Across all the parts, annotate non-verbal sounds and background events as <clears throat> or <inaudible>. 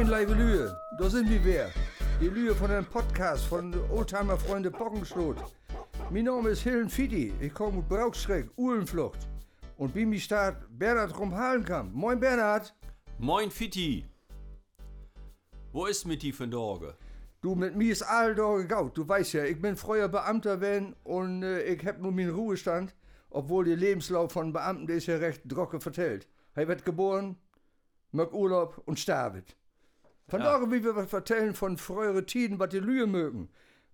Moin, liebe Lühe, da sind wir wieder. Die Lühe von einem Podcast von Oldtimer Freunde Bockenschlot. Mein Name ist Hillen Fidi, ich komme aus Braukschreck, Uhlenflucht. Und bei mir steht Bernhard Rumhalenkamp. Moin, Bernhard. Moin Fitti. Wo ist mit die von Dorge? Du, mit mir ist all da gegaut. Du weißt ja, ich bin früher Beamter gewesen und äh, ich hab nur meinen Ruhestand, obwohl der Lebenslauf von Beamten, der ist ja recht trocken vertellt. Er wird geboren, mag Urlaub und sterbet. Von Ja. daher, wie wir was vertellen von früheren Tiden, was die Lühe mögen.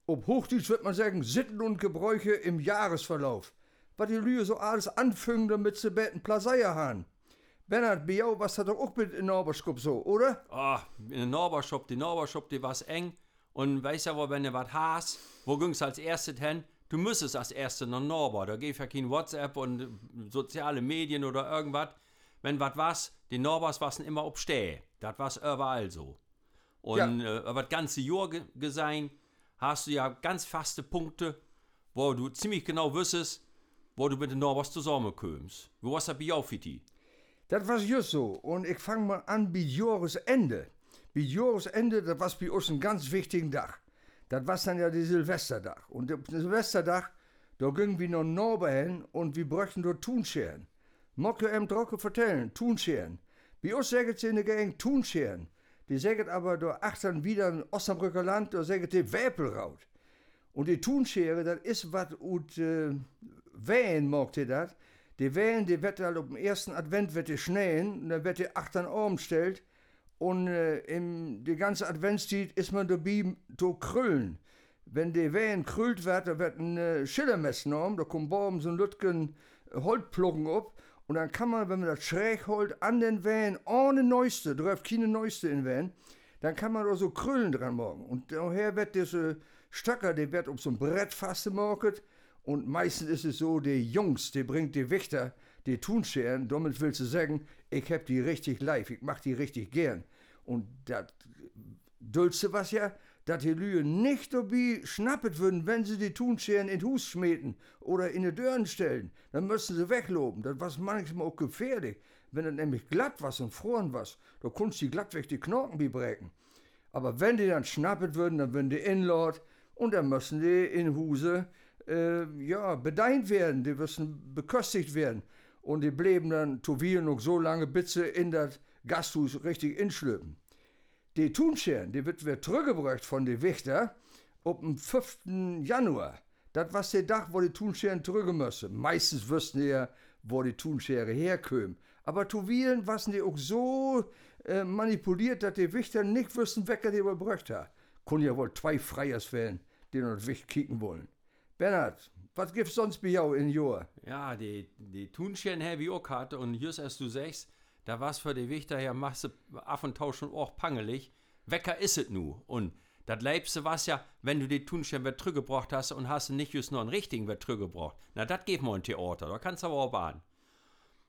Ob Hochdeutsch wird man sagen, Sitten und Gebräuche im Jahresverlauf. Was die Lühe so alles anfängt, damit sie betten Plaseier haben. Bernhard, bei jou was das doch auch mit in Norberskop so, oder? Ah, in der Norbershop, die Norbershop, die war's eng. Und weißt ja, wo, wenn du was hast, wo ging's als erstes hin? Du müsstest als erstes nach Norber. Da geht ja kein WhatsApp und soziale Medien oder irgendwas. Wenn was was, die Norbers wassen immer ob Stähe. Das war's überall so. Und äh, über das ganze Jahr ge gesehen, hast du ja ganz faste Punkte, wo du ziemlich genau wüsstest, wo du mit den Norbers zusammenkommst. Wo war's da bei jou, Fitti? Das war just so. Und ich fange mal an bei Jahresende. Bei Jahresende, das war bei uns ein ganz wichtigen Tag. Das war dann ja die Silvesterdach. Und der Silvesterdach, da gingen wir nach Norbe hin und wir bräuchten dort Tunscheren. Mag ich ihm trocken vertellen, Tunscheren. Bei uns sagen sie in der Gegend Tunscheren. Die sagen aber da achtern wieder in Osnabrücker Land, da sagen die Wäpelraut. Und die Tunschere, das ist was ut äh, Wehen mag die das. Die Wehen, die wird halt auf dem ersten Advent wird die schneien, und dann wird die Arm stellt. Und äh, im, die ganze Adventszeit ist man dabei zu krüllen. Wenn die Wehen krüllt wird, da wird ein äh, Schillermess genommen, da kommt oben so ein Lütgen Holzplucken ab. Und dann kann man, wenn man das schräg holt, an den Wehen, ohne Neueste, läuft keine Neueste in Wehen, dann kann man da so Krüllen dran machen. Und daher wird diese Stöcker, die wird auf so ein Brett fastgemacht. Und meistens ist es so, die Jungs, die bringt die Wächter, die Tunscheren, damit willst du sagen, ich hab die richtig live, ich mach die richtig gern. Und das Dulste was ja, dass die Lühe nicht dabei schnappet würden, wenn sie die Tunscheren in Hus schmieden oder in die Dörren stellen. Dann müssen sie wegloben. Das war manchmal auch gefährlich. Wenn das nämlich glatt was und froren was, da kunst die glatt weg die Knochen bebrechen. Aber wenn die dann schnappet würden, dann würden die inlord und dann müssen die in Huse äh, ja, bedeint werden, die müssen beköstigt werden. Und die blieben dann Tovier noch so lange, bis sie in das Gasthus richtig inschlüpfen. Die Tunscheren, die wird wieder zurückgebracht von den Wächter auf den 5. Januar. Das war der Tag, wo die Tunscheren zurück müssen. Meistens wüssten die ja, wo die Tunschere herkommen. Aber Tuvieren waren die auch so äh, manipuliert, dass die Wächter nicht wüssten, wer die überbracht hat. Können ja wohl zwei Freiers werden, die noch Wicht kicken wollen. Bernhard, was gibt's sonst bei jou in Jahr? Ja, die, die Tunchen her wie auch hatte und just als du sagst, da war's für die Wichter ja machst du ab und auch pangelig. Wecker is es nu. Und das Leibste war's ja, wenn du die Tunchen wird zurückgebracht hast und hast nicht just nur einen richtigen wird zurückgebracht. Na, das geht mal ein Theater, da kannst du aber auch bahnen.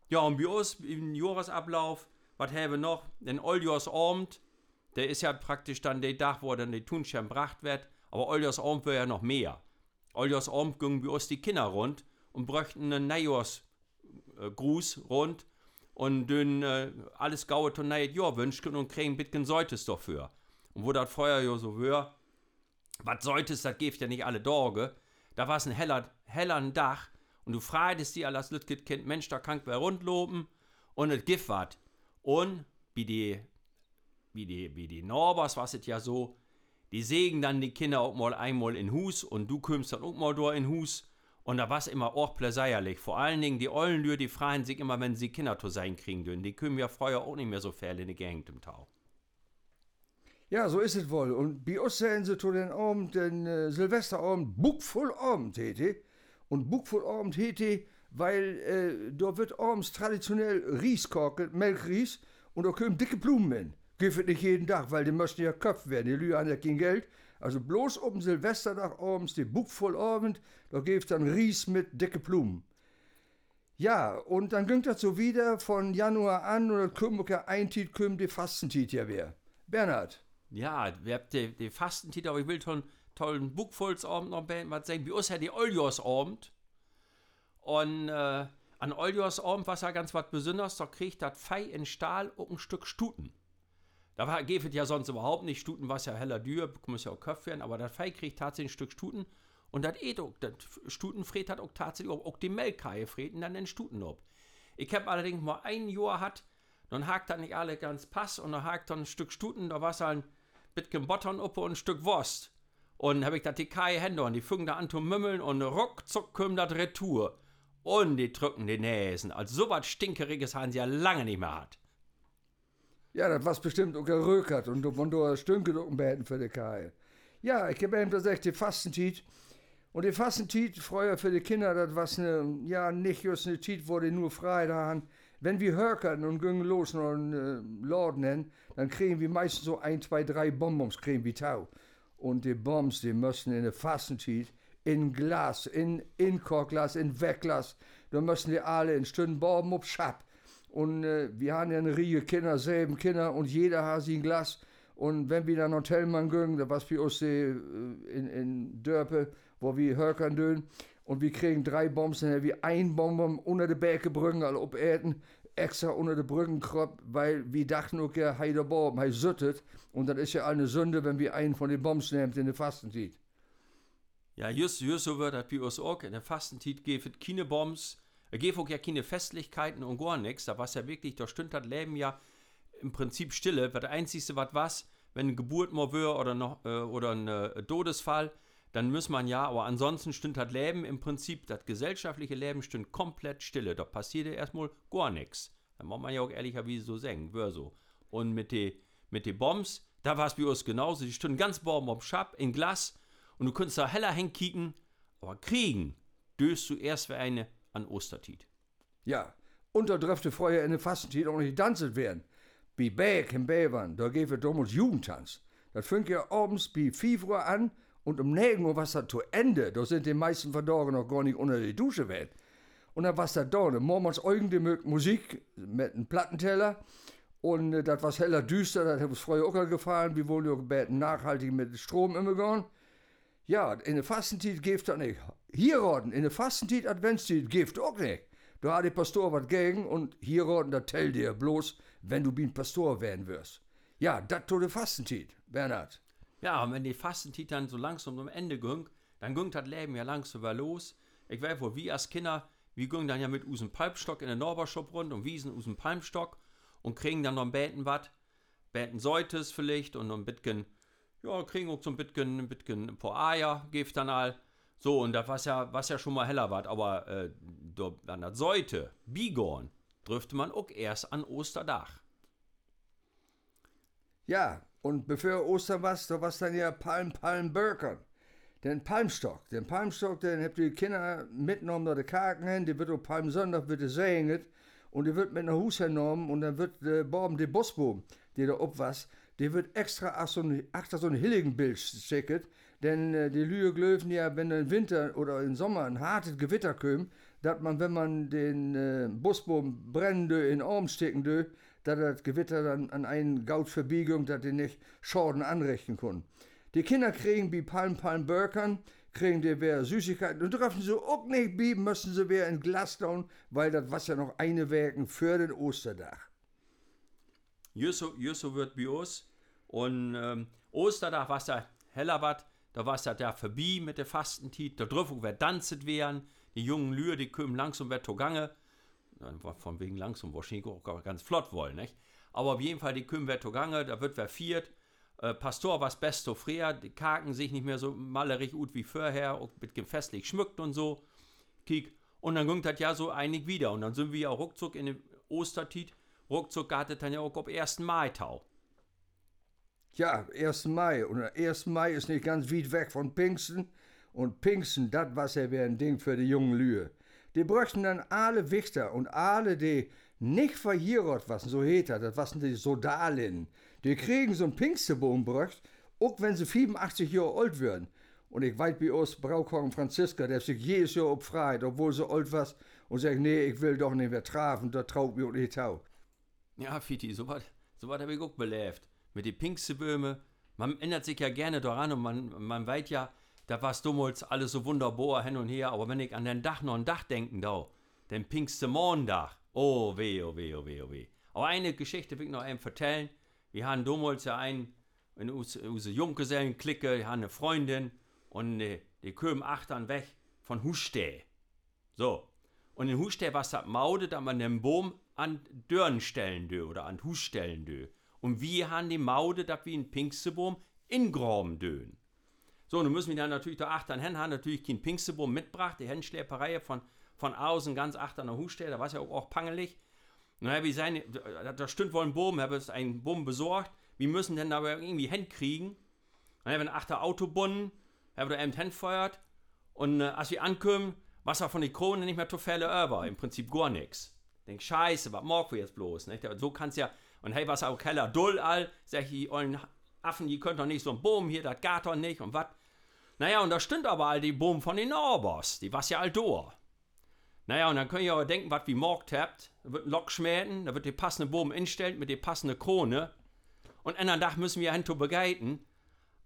Ja, und bei uns im Jahresablauf, was haben wir noch? Den Oljahrsabend, der ist ja praktisch dann der Tag, wo dann die Tunchen gebracht wird. Aber Oljahrsabend wäre ja noch mehr. Oljahrsabend gingen bei uns die Kinder rund und bräuchten einen Neujahrsgruß rund und dann äh, alles gaue to neues Jahr wünschen und kriegen bisschen Säutes dafür. Und wo das Feuer ja so wär, was Säutes, das gibt ja nicht alle Dorge, da war's ein heller, heller Dach und du freitest die alles Lütget Kind, Mensch, da kann wer rundloben und es gibt wat. Und wie die, wie die, wie die Norbers, was es ja so, die sägen dann die Kinder auch mal einmal in Hus und du kommst dann auch mal da in Hus. Und da war's immer auch pläseierlich. Vor allen Dingen die ollen Lür, die freuen sich immer, wenn sie Kinder zu sein kriegen dürfen. Die können ja früher auch nicht mehr so viel in die Gegend im Tau. Ja, so ist es wohl. Und bei uns sehen sie zu den Abend, den äh, Silvesterabend, buckvoll Abend hätte. Und buckvoll Abend hätte, weil äh, da wird abends traditionell Ries kochen, Melkries, und da kommen dicke Blumen in. Gibt nicht jeden Tag, weil die möchten ja köpft werden. Die Lüge haben ja kein Geld. Also bloß um Silvesterdach abends, die buckvoll Abend, da gibt dann Ries mit dicke Blumen. Ja, und dann ging das so wieder von Januar an, und dann kommt ja ein Tiet, kommt die Fastentit ja wieder. Bernhard. Ja, wir habt die, die Fastentitel, aber ich will schon tollen Buchvolksabend noch was sagen. Bei uns hat die Oljahrsabend. Und äh, an Oljahrsabend war ja ganz was Besonderes, da kriegt das Fei in Stahl auch ein Stück Stuten. Da war, geht ja sonst überhaupt nicht. Stuten war ja heller Dür, muss ja auch Köpf werden, aber das Fei kriegt tatsächlich ein Stück Stuten. Und das eh auch, das Stutenfred hat auch tatsächlich auch, die Melkei freten dann den Stuten ob. Ich habe allerdings mal ein Jahr hat, dann hakt das nicht alle ganz pass und dann hakt dann ein Stück Stuten, da war es ein bisschen Bottern und ein Stück Wurst. Und habe ich da die Kai Hände und die füngen da an zu mümmeln und ruckzuck kommt das Retour. Und die drücken die Näsen. Also so was Stinkeriges haben sie ja lange nicht mehr hat. Ja, das war bestimmt auch gerökert und von da stünke ein für die Kai. Ja, ich habe ihm gesagt, die Fastentiet. Und die Fastentiet, früher für die Kinder, das war eine, ja, nicht just eine Tiet, wo die nur frei haben. Wenn wir hörkern und gehen los einen äh, Laden, dann kriegen wir meistens so ein, zwei, drei Bonbons, kriegen wir Tau. Und die Bombs, die müssen in der Fastentiet, in Glas, in, in Korkglas, in Wegglas, da müssen die alle in Stunden Bomben auf Schab. Und äh, wir haben ja eine Riege Kinder, selben Kinder, und jeder hat sie ein Glas. Und wenn wir dann Hotelmann da was bei uns äh, in, in Dörpe, wo wir Hörkern dön, und wir kriegen drei Bombs, dann haben wir ein Bonbon unter der Bäcke bringen, also ob Erden, extra unter der Brückenkropp, weil wir dachten, okay, hei der Baum, hei süttet. Und das ist ja eine Sünde, wenn wir einen von den Bombs nehmen in der Fastenzeit. Ja, just, just so wird das bei uns auch. In der Fastenzeit gibt es keine Bombs, es auch ja keine Festlichkeiten und gar nichts. Da war es ja wirklich, da stünd das Leben ja im Prinzip stille. Das Einzige, was was, wenn eine Geburt mal wäre oder, noch, äh, oder ein äh, Todesfall, dann muss man ja, aber ansonsten stünd das Leben im Prinzip, das gesellschaftliche Leben stünd komplett stille. Da passierte erstmal gar nichts. Da muss man ja auch ehrlicherweise so sagen, wär so. Und mit den mit de Bombs, da war es bei uns genauso. Die stünden ganz Baum auf Schab in Glas und du könntest da heller hinkicken, aber kriegen, döst du erst wie eine an Ostertit. Ja, und da dürfte vorher in der Fastenzeit auch nicht tanzen werden. Wie Bäck im Bävern, da geht es damals Jugendtanz. Das fängt ja abends bei 5 Uhr an und um 9 Uhr was das zu Ende. Da sind die meisten Verdorben noch gar nicht unter die Dusche weg. Und dann was da da, ne? morgens irgendwie Musik mit einem Plattenteller. Und äh, das war heller düster, das hat uns früher auch gefallen. Wir wollen ja nachhaltig mit Strom immer gehen. Ja, in der Fastenzeit gibt das nicht. Hier roten, in der Fastenzeit, Adventszeit gibt auch nicht. Da hat der Pastor was gegen und hier roten, das tellt dir bloß, wenn du ein Pastor werden wirst. Ja, das tut der Fastenzeit, Bernhard. Ja, und wenn die Fastenzeit dann so langsam am Ende ging, dann ging das Leben ja langsam wieder los. Ich weiß wohl, wie als Kinder, wir gingen dann ja mit unserem Palmstock in den Norbershop rund und wiesen unserem Palmstock und kriegen dann noch ein Beten was. Beten solltes vielleicht und noch ein bisschen, ja, kriegen auch so ein bisschen, ein bisschen ein paar Eier, gibt dann all. So, und das was ja, was ja schon mal heller war, aber äh, dann das sollte, Bigorn, dürfte man auch erst an Osterdach. Ja, und bevor Ostern war, da war dann ja Palm, Palm, Burkern. Den Palmstock, den Palmstock, den habt die Kinder mitgenommen nach der Kaken hin, die wird auf Palmsonntag wird gesegnet und die wird mit nach Hus genommen und dann wird der Baum, der Bossbaum, der da ob was, der wird extra ach so ein, achter so ein Hilligenbild schicket, denn äh, die Lüge glöfen ja, wenn im Winter oder im Sommer ein hartes Gewitter kommt, dass man, wenn man den äh, Busbaum brennen dö, in Arm stecken dö, dass das Gewitter dann an einen Gautverbiegung, dass die nicht Schaden anrichten können. Die Kinder kriegen wie Palm Palm Burkern, kriegen die wer Süßigkeiten und dürfen sie auch nicht bieben, müssen sie wer in Glas tun, weil das was ja noch eine Werken für den Osterdach. Jusso, Jusso wird bei uns und ähm, Osterdach was da heller wat, da war es ja da vorbei mit der Fastentit, da dürfen wir tanzen werden, die jungen Lühe, die kommen langsam wieder zugange, von wegen langsam wahrscheinlich auch ganz flott wollen, nicht? Aber auf jeden Fall, die kommen wieder zugange, da wird wer viert, äh, Pastor was besto früher, die kaken sich nicht mehr so malerig gut wie vorher, auch mit festlich schmückt und so. Kiek. Und dann ging das ja so einig wieder. Und dann sind wir ja ruckzuck in den Ostertit, ruckzuck gab es dann ja auch auf 1. Mai-Tau. Ja, 1. Mai. Und der 1. Mai ist nicht ganz weit weg von Pfingsten. Und Pfingsten, das ja wie ein Ding für die jungen Lühe. Die bräuchten dann alle Wichter und alle, die nicht verhierot was, so heter, das waren die Sodalin. Die kriegen so ein Pfingsteboom bräucht, auch wenn sie 85 Jahre alt werden. Und ich weiß bei uns Braukong Franziska, der sich jedes Jahr opfreit, obwohl sie alt was, und sagt, nee, ich will doch nicht mehr trafen, da traut mir nicht tau. Ja, Fiti, so was so habe ich auch belebt. Mit den Pfingstböhme, man ändert sich ja gerne daran und man, man weiß ja, da war es damals alles so wunderbar hin und her, aber wenn ich an den Dach noch ein Dach denken da, den Pfingste Morgendach, oh weh, oh weh, oh weh, oh weh. Aber eine Geschichte will ich noch einem erzählen. wir haben damals ja ein, in unsere Junggesellen-Clique, wir haben eine Freundin und äh, die kommen achtern weg von Huste. So. Und in Huste was das Maude, dass man den Baum an Dörren stellen dö oder an Hus stellen dö. Und wir haben die Maude, dass wir in Pinkstebaum in Graum dön. So, nun müssen wir dann natürlich da achtern hin, haben natürlich kein Pinkstebaum mitgebracht, die Händenschläperei von, von außen ganz achtern nach Huste, da war es ja auch, auch pangelig. Dann habe ich seine, da stimmt wohl ein Boom, habe ich einen Boom besorgt. Wir müssen dann aber irgendwie hinkriegen. Dann habe ich ein achter Autobunnen, habe da eben hinfeuert. Und äh, als wir ankommen, was war von den Kronen nicht mehr zu Fälle über. Im Prinzip gar nichts. Denk, scheiße, was mag wir jetzt bloß? Nicht? So kannst ja, und hey, was auch Keller dull all, sag ich, die ollen Affen, die könnt doch nicht so ein Boom hier, das geht doch nicht und was. Naja, und da stimmt aber all die Boom von den Norbos, die was ja all durch. Naja, und dann könnt ihr aber denken, was wie morgt habt. Da wird ein Lok schmähen, da wird die passende Boom instellt mit der passenden Krone. Und einen Tag müssen wir hinto begleiten.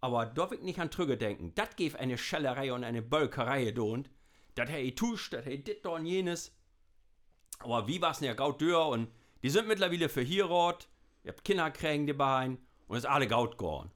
Aber da wird nicht an Trüge denken. Das gibt eine Schellerei und eine Bölkerei und Das hey tusch, das hey dit und jenes. Aber wie war's denn ja gaut und die sind mittlerweile für hier rot. Ihr habt Kinder kriegen dabei und ist alle gaut gorn.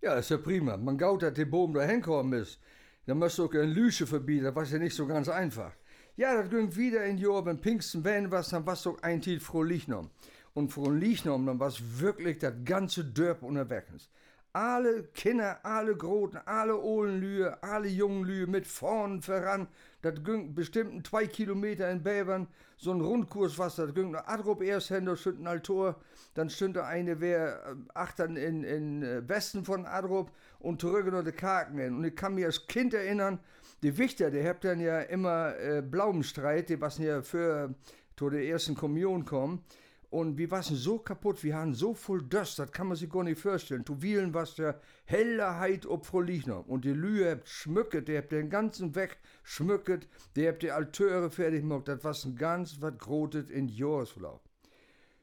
Ja, ist ja prima. Man gaut, dass der Boom da hinkommen ist. Dann musst du auch ein Lüsche verbieten, war ja nicht so ganz einfach. Ja, das ging wieder in Jahr, wenn Pfingsten wenn was, dann war es doch ein Titel Frohlichnom. Und Frohlichnom, dann war es wirklich das ganze Dörp unterwegs. Alle Kinder, alle Groten, alle Ohlenlühe, alle jungen Lühe mit vorn voran. Das ging bestimmt zwei Kilometer in Bäbern. So ein Rundkurs was, das ging Adrup erst hin, da stünd ein Altor. Dann stünd da eine, wer äh, achtern in, in äh, Westen von Adrup und zurück noch die Kaken hin. Und ich kann mich als Kind erinnern, die Wichter, die habt dann ja immer äh, Blaumenstreit, die was ja für zu der ersten Kommunion kommen. Und wir waren so kaputt, wir haben so voll Dust, das kann man sich gar nicht vorstellen. Zu Wielen was der Hellerheit ob Frohlichner. Und die Lühe habt schmücket, der habt den ganzen Weg schmücket, der habt die Altöre fertig gemacht, das war ein ganz was grotet in Jahresverlauf.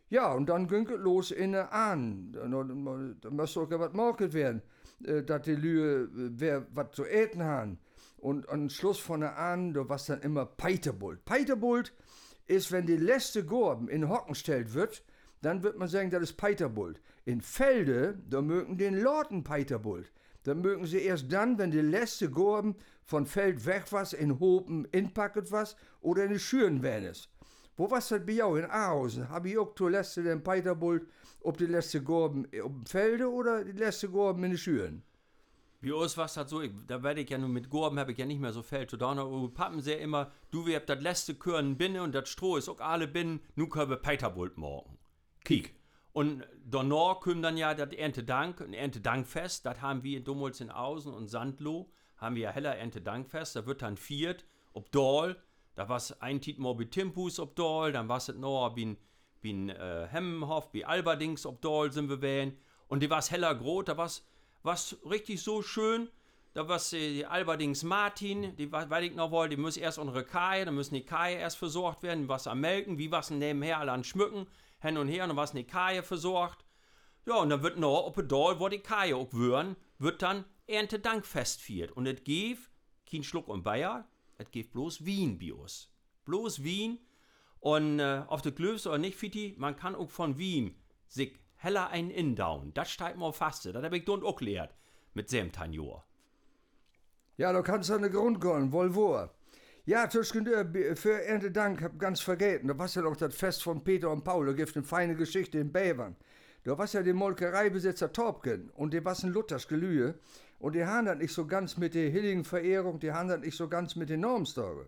Ja, und dann ging es los in der Ahn. Da müsste auch was morgen werden, äh, dass die Lühe, äh, wer was zu eten haben. Und am Schluss von der Ahn, da war dann immer Peiterbult. Peiterbult ist, wenn die letzte Gorben in Hocken stellt wird, dann wird man sagen, das ist Peiterbult. In Felde, da mögen den Lorten Peiterbult. Da mögen sie erst dann, wenn die letzte Gorben von Feld weg was, in Hopen inpacket was oder in die Schüren ist. Wo was das bei jou in Ahausen? Hab ich auch zur letzte den Peiterbult, ob die letzte Gorben auf Felde oder die letzte Gorben in die Schüren? Wie uns was hat so, ich, da werde ich ja nur mit Gorben, habe ich ja nicht mehr so viel zu tun. Und Pappen sehr immer, du, wir habt das letzte Körn Binne und das Stroh ist auch alle Binnen, nu können wir Peiterbult morgen. Kiek. Und danach kommt dann ja das Erntedank, ein Erntedankfest, das haben wir damals in Außen und Sandlo, haben wir ja heller Erntedankfest, da wird dann viert, ob Doll, da war es ein Tit mal bei Timpus ob Doll, dann war es noch bin, bin äh, Hemmenhof, bei Alberdings ob Doll sind wir wählen. Und die war es heller groß, da war es was richtig so schön. Da war äh, die Alberdings Martin, die weil ich noch wollte, die muss erst unsere Kai, dann müssen die Kai erst versorgt werden, was am Melken, wie was nebenher alle an Schmücken, hin und her, und dann was die Kai versorgt. Ja, und dann wird noch, ob Dall, wo die Kai auch würden, wird dann Erntedankfest feiert. Und es gibt kein Schluck und Bayer, es gibt bloß Wien Bios. Bloß Wien. Und äh, auf der Glöfs oder nicht, Fiti, man kann auch von Wien sich heller ein Indown. Das steigt mir fast. Das habe ich dort auch gelehrt. Mit Semtanjor. Ja, da kannst du eine Grund gehen, wohl wo. Ja, zwischen für Erntedank hab ganz vergessen. Da war ja noch das Fest von Peter und Paul. Da gibt eine feine Geschichte in Bävern. Da war ja der Molkereibesitzer Torpken und war ein Luthers Gelühe. Und die haben das nicht so ganz mit der hilligen Verehrung, die haben das nicht so ganz mit den Normstory.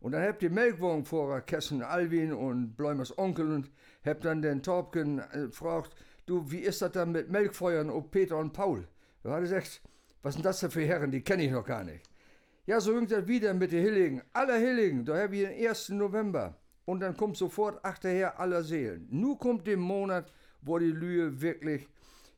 Und dann habt ihr Melkwohnung vor Kessen Alwin und Bläumers Onkel und habt dann den Torpken äh, gefragt, du, wie ist das dann mit Melkfeuern ob Peter und Paul? Da hat er gesagt, was sind das denn für Herren, die kenne ich noch gar nicht. Ja, so ging das wieder mit den Hilligen. Aller Hilligen, da haben wir den 1. November. Und dann kommt sofort achterher aller Seelen. Nun kommt der Monat, wo die Lühe wirklich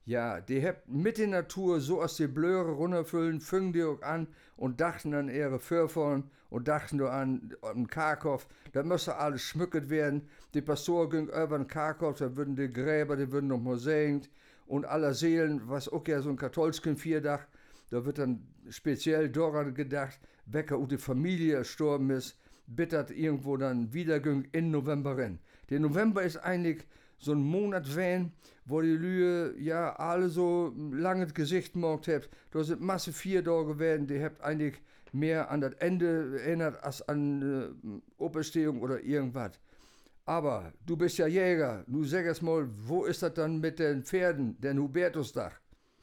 ja, die habt mit der Natur so aus der Blöre runterfüllen, fingen die auch an und dachten an ihre Vorfahren und dachten nur an, an Karkow, da müsste alles schmückt werden. Die Pastor ging über den Karkow, da würden die Gräber, die würden noch mosaient und aller Seelen, was auch ja so ein katholischen Vierdach, da wird dann speziell daran gedacht, Becker und die Familie gestorben ist, bittert irgendwo dann wieder in November rein. Der November ist eigentlich so einen Monat wählen, wo die Lühe ja alle so langes Gesicht gemacht habt. Da sind Masse vier da gewesen, die habt eigentlich mehr an das Ende erinnert als an äh, Oberstehung oder irgendwas. Aber du bist ja Jäger. Du sag es mal, wo ist das dann mit den Pferden, den Hubertusdach?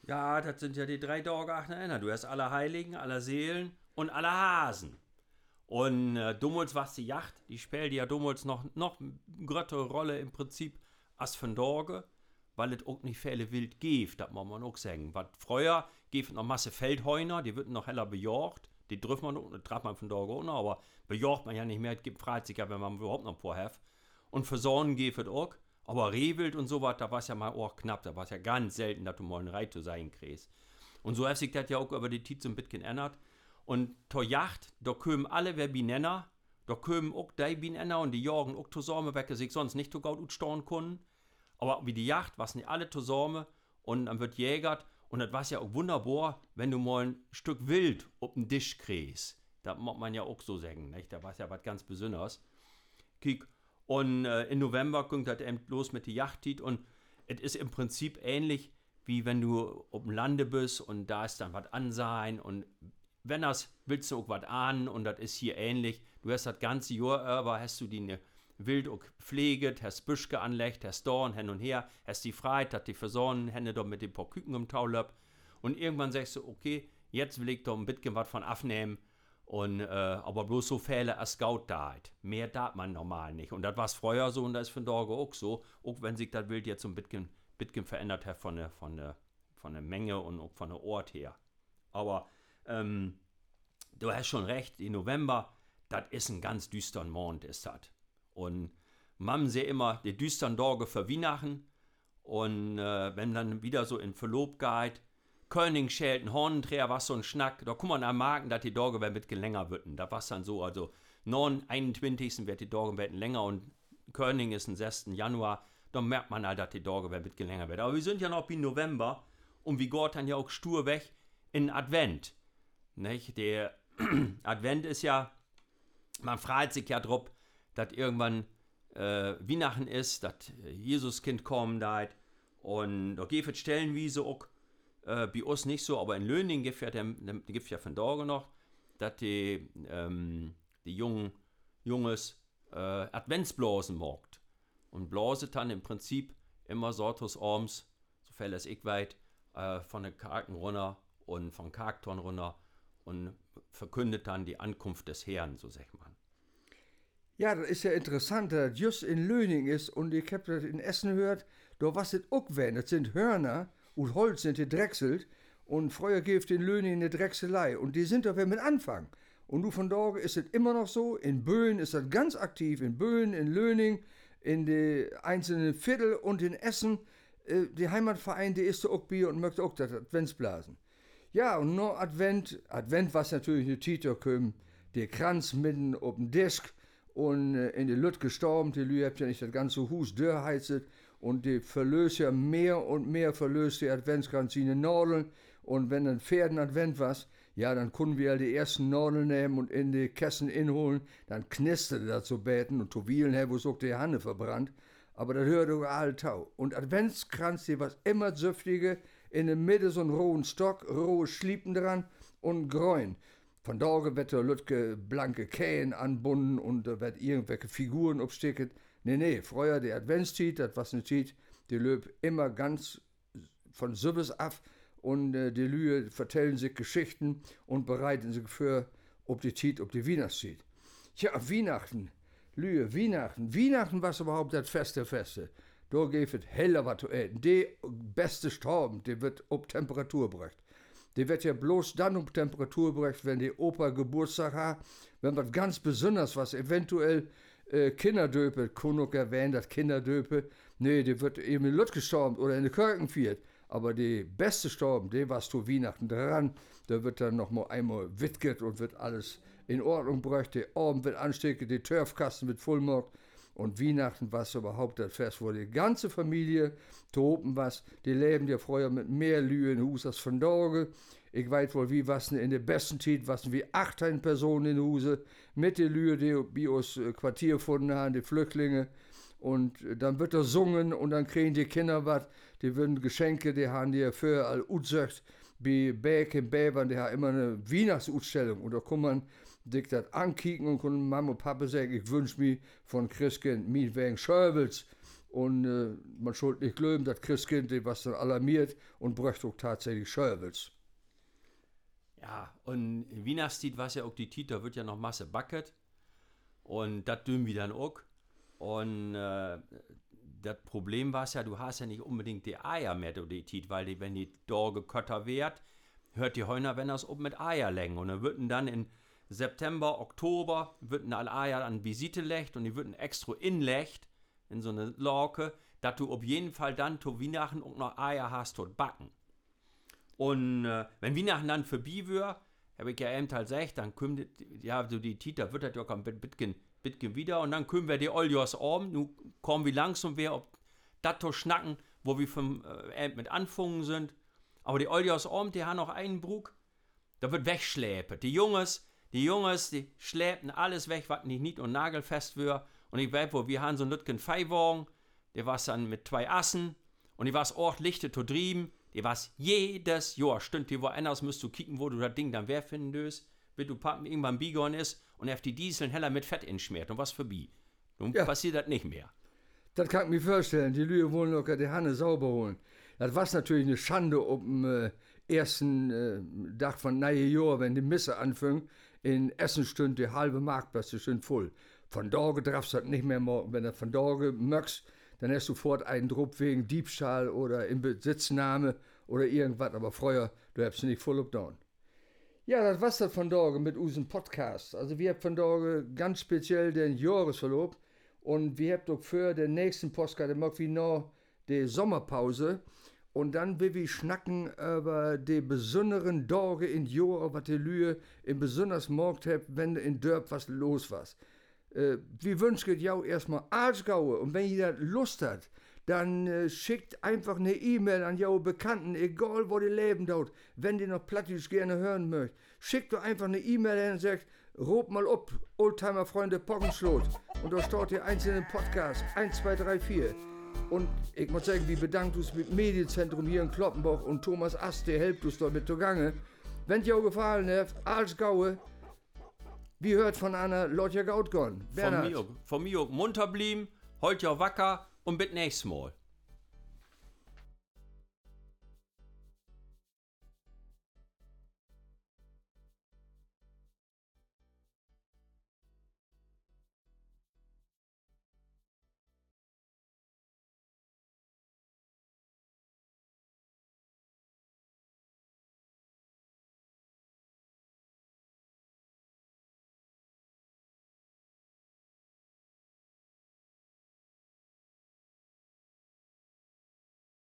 Ja, das sind ja die drei Tage aneinander. Du hast alle Heiligen, alle Seelen und alle Hasen. Und äh, damals war die Yacht, die spielte ja damals noch, noch größere Rolle im Prinzip als von Dorge, weil es auch nicht viele wild gibt, das muss man auch sagen. Was früher gibt noch Masse Feldheuner, die würden noch heller bejacht. Die trifft man auch, trifft man von Dorge auch noch, aber bejacht man ja nicht mehr. Es gibt Freizeit, wenn man überhaupt noch vorhat. Und für Sonnen gibt es auch. Aber Rehwild und so was, da war es ja mal auch knapp. Da war es ja ganz selten, dass du mal einen Reit zu sein kriegst. Und so hat sich das ja auch über die Zeit so ein bisschen ändert. Und zur Yacht, da kommen alle wer Binenner, da kommen auch die Binenner und die jagen auch zusammen, weil sich sonst nicht so gut utstauen können. Aber wie die Yacht, was nicht alle zusammen und dann wird jägert. Und das war ja auch wunderbar, wenn du mal ein Stück Wild auf den Tisch kriegst. Das muss man ja auch so sagen, nicht? Da war ja was ganz Besonderes. Kiek. Und äh, im November ging das eben los mit der Yacht und es ist im Prinzip ähnlich, wie wenn du auf dem Lande bist und da ist dann was an sein und wenn das willst du auch was an und das ist hier ähnlich. Du hast das ganze Jahr über, hast du die ne wild auch pfleget, hast Büschke anlegt, hast Dorn hin und her, hast die Freiheit, dass die versorgen, Hände dort mit den paar Küken im Taulöb. Und irgendwann sagst du, okay, jetzt will ich doch ein bisschen was von abnehmen. Und, äh, aber bloß so Fälle als Scout da. Mehr darf man normal nicht. Und das war früher so und das ist für Dorge auch so. Auch wenn sich das Wild jetzt so ein bisschen, bisschen verändert hat von der, von, der, von der Menge und auch von der Ort her. Aber ähm, du hast schon recht, im November, das ist ein ganz düsterer Mond, ist das. Und man sieht immer die düsteren Tage für Weihnachten. Und äh, wenn dann wieder so in Verlob geht, König schält Hornenträger, was so ein Schnack, da kann man am Marken, dass die Tage werden mit länger würden. Da war es dann so, also 9, 21. wird die Tage werden länger und König ist am 6. Januar, dann merkt man halt, dass die Tage werden mit länger werden. Aber wir sind ja noch im November und wie Gott dann ja auch stur weg in Advent. Nicht? Der <clears throat> Advent ist ja, man freut sich ja drauf, dass irgendwann äh, Weihnachten ist, dass Jesuskind kommen da. Und da gibt es Stellen wie so auch, äh, bei uns nicht so, aber in Löning gibt es ja, gibt ja von Dorge noch, dass die, ähm, die jungen, Junges äh, Adventsblasen morgt. Und blase dann im Prinzip immer Sortus Orms, so fällt es ich weit, äh, von den Karken runter und von Karkton runter und verkündet dann die Ankunft des Herrn, so sagt man. Ja, das ist ja interessant, dass das just in Löning ist und ich habe das in Essen gehört, da was es auch wenn, das sind Hörner und Holz sind die drechselt und früher gibt in Löning eine Drechselei und die sind da wenn mit Anfang. Und du von dort ist es immer noch so, in Böen ist das ganz aktiv, in Böen, in Löning, in die einzelnen Viertel und in Essen, äh, die Heimatverein, die ist auch Bier und möchte auch das Adventsblasen. Ja, und noch Advent. Advent war natürlich eine Tito kommen. Der Kranz mitten auf dem Disk und äh, in der Lüt gestorben. Die Lü habt ja nicht das ganze Hus dörrheizet. Und die verlöst ja mehr und mehr verlöst die Adventskranz in den Nadeln. Und wenn dann Pferden Advent war, ja, dann konnten wir die ersten Nadeln nehmen und in die Kästen inholen. Dann knisterte das so beten und zu Wielen her, wo so die Hanne verbrannt. Aber das hörte auch all tau. Und Adventskranz, die war immer süftige in der Mitte so ein rohen Stock, rohe Schliepen dran und Gräun. Von da wird der Lütke blanke Kähen anbunden und da wird irgendwelche Figuren abstecken. Nee, nee, früher die Adventszeit, das was eine Zeit, die löb immer ganz von Sübbes ab und äh, die Lühe vertellen sich Geschichten und bereiten sich für ob die Zeit, ob die Weihnachtszeit. Ja, Weihnachten, Lühe, Weihnachten. Weihnachten was überhaupt das Feste, Feste. Da geht es heller was zu essen. Die beste Storm, die wird ob Temperatur gebracht. Die wird ja bloß dann um Temperatur gebracht, wenn die Opa Geburtstag hat, wenn was ganz Besonderes, was eventuell äh, Kinderdöpe, Kunuk erwähnt, das Kinderdöpe, nee, die wird eben in Lütt gestorben oder in der Kirchen viert. Aber die beste Storm, die war zu Weihnachten dran, da wird dann noch mal einmal wittget und wird alles in Ordnung gebracht, die Orben wird anstecken, die Turfkasten wird vollmacht und Weihnachten war überhaupt das Fest, wo die ganze Familie toben was. Die leben ja vorher mit mehr Lühe in Hus als von Dorge. Ich weiß wohl, wie was in der besten Zeit, was wie 18 Personen in Huse, mit den Lühe, die bei uns äh, Quartier gefunden haben, die Flüchtlinge. Und äh, dann wird er sungen und dann kriegen die Kinder was. Die würden Geschenke, die haben die für all Utsagt. Bei Bäck in Bäbern, die haben immer eine Weihnachtsausstellung. Und da kann man sich das ankicken und kann Mama und Papa sagen, ich wünsche mir von Christkind mit wegen Schäubels. Und äh, man sollte nicht glauben, dass Christkind was dann alarmiert und bräuchte auch tatsächlich Schäubels. Ja, und in Wienerstied war es ja auch die Tit, da wird ja noch Masse backet. Und das dümmen wir dann auch. Und äh, das Problem war ja, du hast ja nicht unbedingt die Eier mehr, die Tit, weil die, wenn die Dorge Kötter wehrt, hört die Heuner, wenn das oben mit Eier längen. Und dann würden dann in September, Oktober, würden alle Eier an Visite lecht und die würden extra inlecht in so eine Lorke, dass du auf jeden Fall dann zu Weihnachten auch noch Eier hast tot backen. Und äh, wenn Weihnachten dann vorbei wird, habe ich ja eben halt gesagt, dann kommt, ja, so die Tita wird das ja auch ein bisschen, bisschen wieder und dann können wir die Oljos um, nun kommen wir langsam wieder ob das schnacken, wo wir vom äh, mit anfangen sind. Aber die Oljos um, die haben noch einen Brug, da wird wegschläpet. Die Jungs, die Jungs, die schläpen alles weg, was nicht nied und nagelfest wird. Und ich weiß, wo wir haben so einen Lütgen Feiwagen, der war dann mit zwei Assen und die war auch lichte zu drieben. Die war jedes Jahr, stimmt, die woanders musst du kicken, wo du das Ding dann wer finden döst, bis du Pappen irgendwann Bigon ist und auf die Dieseln heller mit Fett inschmiert und was für Bi. Nun Ja. passiert das nicht mehr. Das kann ich mir vorstellen. Die Lüge wollen locker die Hanne sauber holen. Das war natürlich eine Schande auf dem äh, ersten äh, Tag von neue Jahr, wenn die Messe anfängt. In Essen stünd die halbe Marktplätze schön voll. Von Dorge darfst du das nicht mehr morgen. Wenn du von Dorge möchtest, dann hast du sofort einen Druck wegen Diebstahl oder Inbesitznahme oder irgendwas. Aber früher, du hast nicht voll down. Ja, das war's das von Dorge mit unserem Podcast. Also wir haben von Dorge ganz speziell den Jahresverlob und wir haben auch für den nächsten Podcast, der macht wie noch die Sommerpause und dann will wir schnacken über die besonderen Dorge in Jahr, was die Lühe im besonders Markt hat, wenn in Dörp was los war. Äh, wir wünschen jou erstmal Aarschgaue und wenn ihr Lust habt, dann äh, schickt einfach eine E-Mail an jou Bekannten, egal wo die leben dort, wenn die noch Plattisch gerne hören möcht. Schickt doch einfach eine E-Mail hin und sagt, rob mal ob, Oldtimer Freunde Pockenschlot. Und da steht die einzelnen Podcasts, 1, 2, 3, 4. Und ich muss sagen, wir bedanken uns mit Medienzentrum hier in Kloppenbach und Thomas Ast, der hilft uns dort mit zugange. Wenn dir gefallen hat, Aarschgaue, wie hört von einer Lotja Gautgon. Von mir, auch- von mir auch munter blieben, heute ja wacker und bis nächstes Mal.